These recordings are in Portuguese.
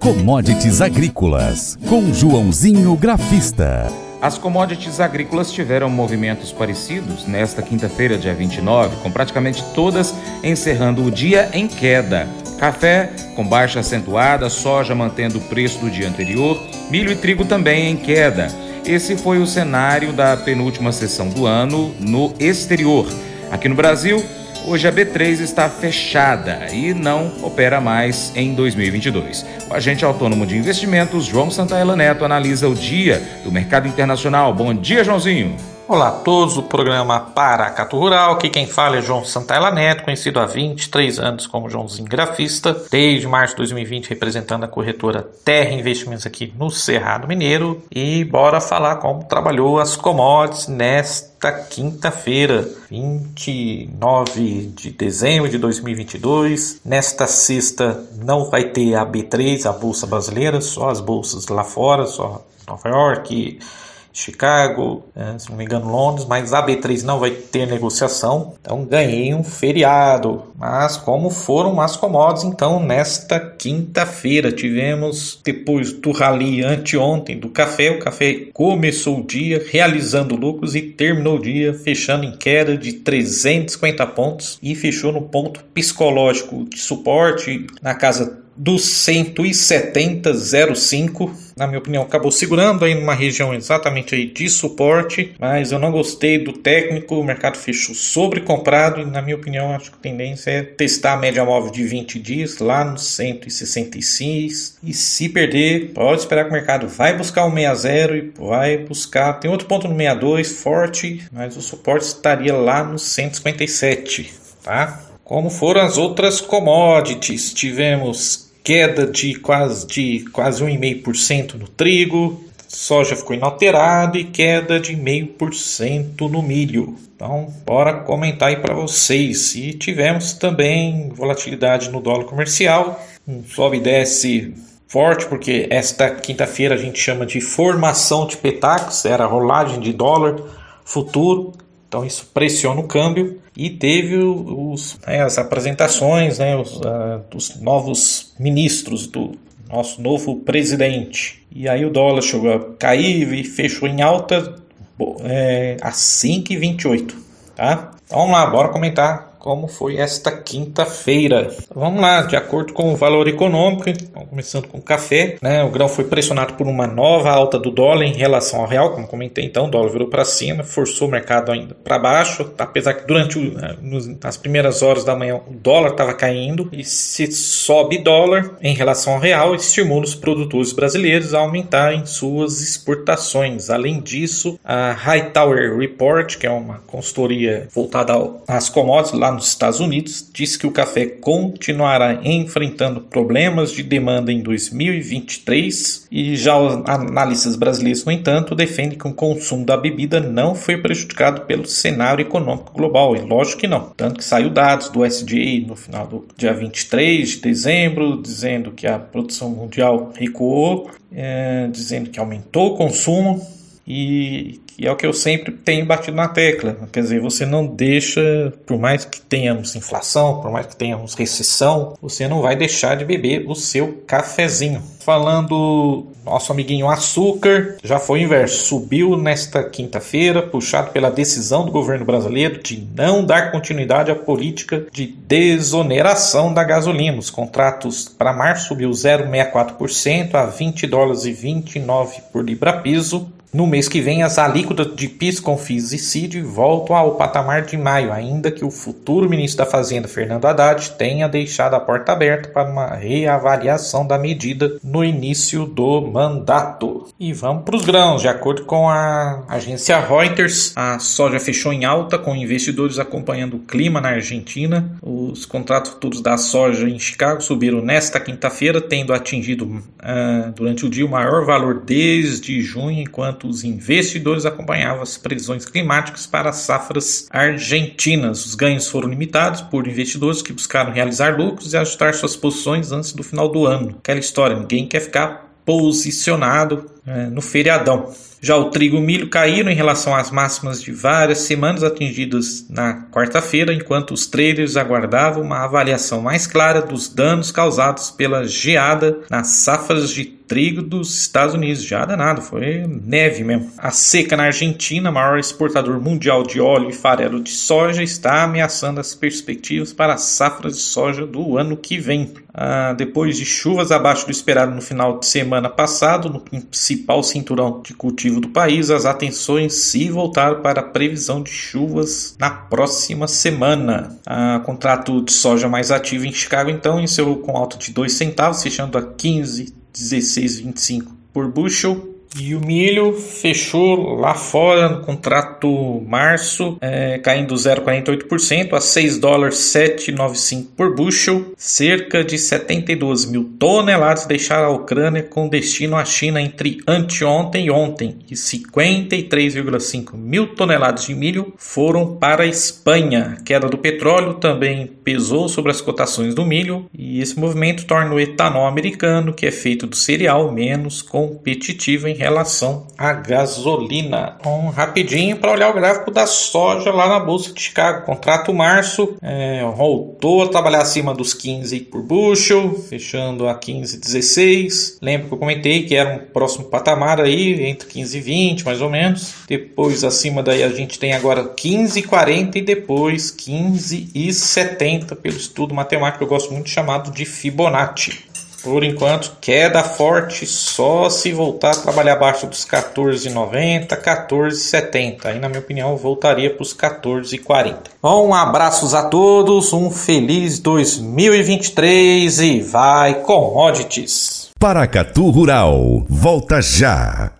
Commodities Agrícolas, com Joãozinho Grafista. As commodities agrícolas tiveram movimentos parecidos nesta quinta-feira, dia 29, com praticamente todas encerrando o dia em queda. Café com baixa acentuada, soja mantendo o preço do dia anterior, milho e trigo também em queda. Esse foi o cenário da penúltima sessão do ano no exterior. Aqui no Brasil, Hoje a B3 está fechada e não opera mais em 2022. O agente autônomo de investimentos, João Santaella Neto, analisa o dia do mercado internacional. Bom dia, Joãozinho. Olá a todos, o programa Paracato Rural, aqui quem fala é João Santaella Neto, conhecido há 23 anos como Joãozinho Grafista, desde março de 2020 representando a corretora Terra Investimentos aqui no Cerrado Mineiro e bora falar como trabalhou as commodities nesta quinta-feira, 29 de dezembro de 2022. Nesta sexta não vai ter a B3, a Bolsa Brasileira, só as bolsas lá fora, só Nova York, Chicago, é, se não me engano Londres, mas a B3 não vai ter negociação, então ganhei um feriado. Mas como foram as commodities, então nesta quinta-feira tivemos, depois do rally anteontem do café, o café começou o dia realizando lucros e terminou o dia fechando em queda de 350 pontos e fechou no ponto psicológico de suporte na casa dos 170,05, na minha opinião, acabou segurando aí numa região exatamente aí de suporte, mas eu não gostei do técnico, o mercado fechou sobrecomprado e na minha opinião acho que a tendência é testar a média móvel de 20 dias lá nos 166 e se perder, pode esperar que o mercado vai buscar o 60 e vai buscar, tem outro ponto no 62 forte, mas o suporte estaria lá no 157, tá? Como foram as outras commodities, tivemos queda de quase, de quase 1,5% no trigo, soja ficou inalterada e queda de 0,5% no milho. Então, bora comentar aí para vocês. E tivemos também volatilidade no dólar comercial, um sobe e desce forte, porque esta quinta-feira a gente chama de formação de petacos, era rolagem de dólar futuro. Então isso pressiona o câmbio e teve os, né, as apresentações né, os, uh, dos novos ministros do nosso novo presidente. E aí o dólar chegou a cair e fechou em alta é, a 5,28. Tá? Então vamos lá, bora comentar como foi esta quinta-feira. Vamos lá, de acordo com o valor econômico, então, começando com o café, né, o grão foi pressionado por uma nova alta do dólar em relação ao real, como comentei então, o dólar virou para cima, forçou o mercado ainda para baixo, apesar que durante o, eh, as primeiras horas da manhã o dólar estava caindo e se sobe dólar em relação ao real, estimula os produtores brasileiros a aumentarem suas exportações. Além disso, a Hightower Report, que é uma consultoria voltada às commodities lá nos Estados Unidos, diz que o café continuará enfrentando problemas de demanda em 2023 e já analistas brasileiros, no entanto, defendem que o consumo da bebida não foi prejudicado pelo cenário econômico global, e lógico que não. Tanto que saiu dados do SDA no final do dia 23 de dezembro, dizendo que a produção mundial recuou, é, dizendo que aumentou o consumo e e é o que eu sempre tenho batido na tecla. Quer dizer, você não deixa, por mais que tenhamos inflação, por mais que tenhamos recessão, você não vai deixar de beber o seu cafezinho. Falando nosso amiguinho açúcar, já foi inverso. Subiu nesta quinta-feira, puxado pela decisão do governo brasileiro de não dar continuidade à política de desoneração da gasolina. Os contratos para março subiu 0,64% a 20 dólares e 29 por libra piso no mês que vem, as alíquotas de PIS, CONFIS e CID voltam ao patamar de maio, ainda que o futuro ministro da Fazenda, Fernando Haddad, tenha deixado a porta aberta para uma reavaliação da medida no início do mandato. E vamos para os grãos. De acordo com a agência Reuters, a soja fechou em alta, com investidores acompanhando o clima na Argentina. Os contratos futuros da soja em Chicago subiram nesta quinta-feira, tendo atingido uh, durante o dia o maior valor desde junho, enquanto os investidores acompanhavam as previsões climáticas para as safras argentinas. Os ganhos foram limitados por investidores que buscaram realizar lucros e ajustar suas posições antes do final do ano. Aquela história, ninguém quer ficar posicionado é, no feriadão. Já o trigo e o milho caíram em relação às máximas de várias semanas atingidas na quarta-feira, enquanto os traders aguardavam uma avaliação mais clara dos danos causados pela geada nas safras de trigo dos Estados Unidos. Geada nada, foi neve mesmo. A seca na Argentina, maior exportador mundial de óleo e farelo de soja, está ameaçando as perspectivas para as safras de soja do ano que vem. Ah, depois de chuvas abaixo do esperado no final de semana passado, no principal cinturão de cultivo do país, as atenções se voltaram para a previsão de chuvas na próxima semana. Ah, contrato de soja mais ativo em Chicago, então, encerrou com alta de 2 centavos, fechando a 15, 16,25 por bushel. E o milho fechou lá fora no contrato março, é, caindo 0,48% a 6 dólares 7,95 por bushel. Cerca de 72 mil toneladas deixaram a Ucrânia com destino à China entre anteontem e ontem. E 53,5 mil toneladas de milho foram para a Espanha. A queda do petróleo também pesou sobre as cotações do milho. E esse movimento torna o etanol americano, que é feito do cereal, menos competitivo em relação à gasolina. Um rapidinho para olhar o gráfico da soja lá na Bolsa de Chicago. Contrato março é, voltou a trabalhar acima dos 15 por bushel, fechando a 15,16. Lembro que eu comentei que era um próximo patamar aí, entre 15 e 20 mais ou menos. Depois acima daí a gente tem agora 15,40 e depois 15,70 pelo estudo matemático eu gosto muito chamado de Fibonacci. Por enquanto, queda forte só se voltar a trabalhar abaixo dos 14,90, 14,70. Aí, na minha opinião, voltaria para os 14,40. Bom, um abraços a todos, um feliz 2023 e vai commodities. Paracatu Rural, volta já.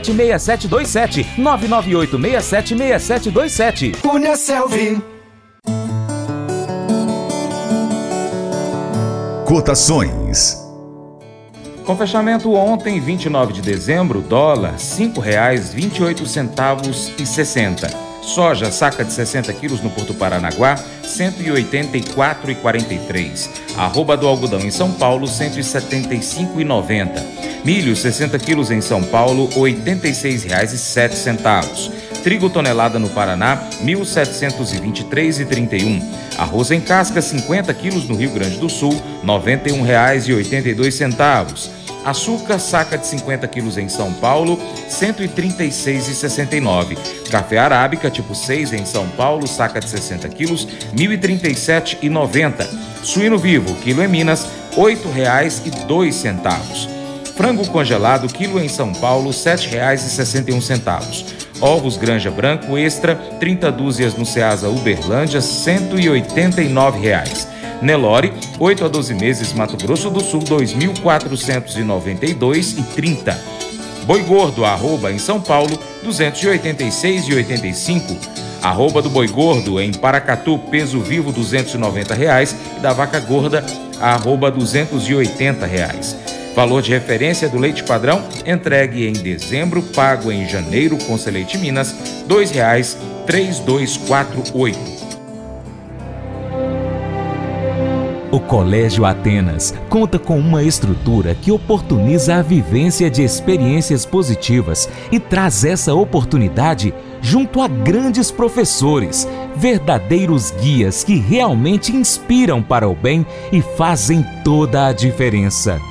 6727 998 67 6727. Cunha Selvi. Cotações. Com fechamento ontem, 29 de dezembro, dólar R$ 5,28 e 60. Soja, saca de 60 quilos no Porto Paranaguá, R$ 184,43. Arroba do algodão em São Paulo, R$ 175,90. Milho, 60 quilos em São Paulo, R$ 86,07. Trigo tonelada no Paraná, R$ 1.723,31. Arroz em casca, 50 quilos no Rio Grande do Sul, R$ 91,82. Açúcar, saca de 50 quilos em São Paulo, R$ 136,69. Café arábica tipo 6 em São Paulo, saca de 60 quilos, R$ 1.037,90. Suíno vivo, quilo em Minas, R$ 8,02. Frango congelado, quilo em São Paulo, R$ 7,61. Ovos Granja Branco Extra, 30 dúzias no Ceasa Uberlândia, R$ 189,00. Nelore, 8 a 12 meses, Mato Grosso do Sul, 2.492,30. Boi Gordo, arroba em São Paulo, 286,85. Arroba do Boi Gordo em Paracatu, peso vivo, 290 reais. E da Vaca Gorda, arroba 280 reais. Valor de referência do leite padrão, entregue em dezembro, pago em janeiro com Seleite Minas, R$ 2,3248. O Colégio Atenas conta com uma estrutura que oportuniza a vivência de experiências positivas e traz essa oportunidade junto a grandes professores, verdadeiros guias que realmente inspiram para o bem e fazem toda a diferença.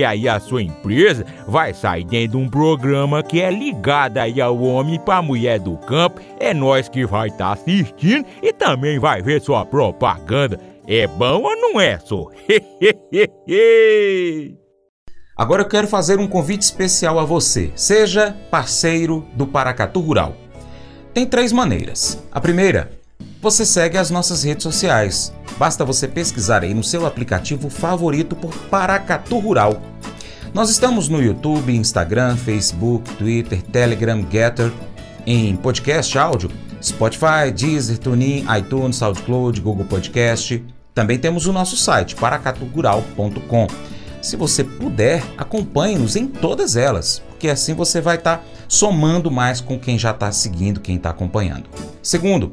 porque aí a sua empresa vai sair dentro de um programa que é ligado aí ao homem para mulher do campo. É nós que vai estar tá assistindo e também vai ver sua propaganda. É bom ou não é, só? Agora eu quero fazer um convite especial a você. Seja parceiro do Paracatu Rural. Tem três maneiras. A primeira, você segue as nossas redes sociais. Basta você pesquisar aí no seu aplicativo favorito por Paracatu Rural. Nós estamos no YouTube, Instagram, Facebook, Twitter, Telegram, Getter, em podcast áudio, Spotify, Deezer, TuneIn, iTunes, SoundCloud, Google Podcast. Também temos o nosso site, paracatugural.com. Se você puder, acompanhe-nos em todas elas, porque assim você vai estar tá somando mais com quem já está seguindo, quem está acompanhando. Segundo,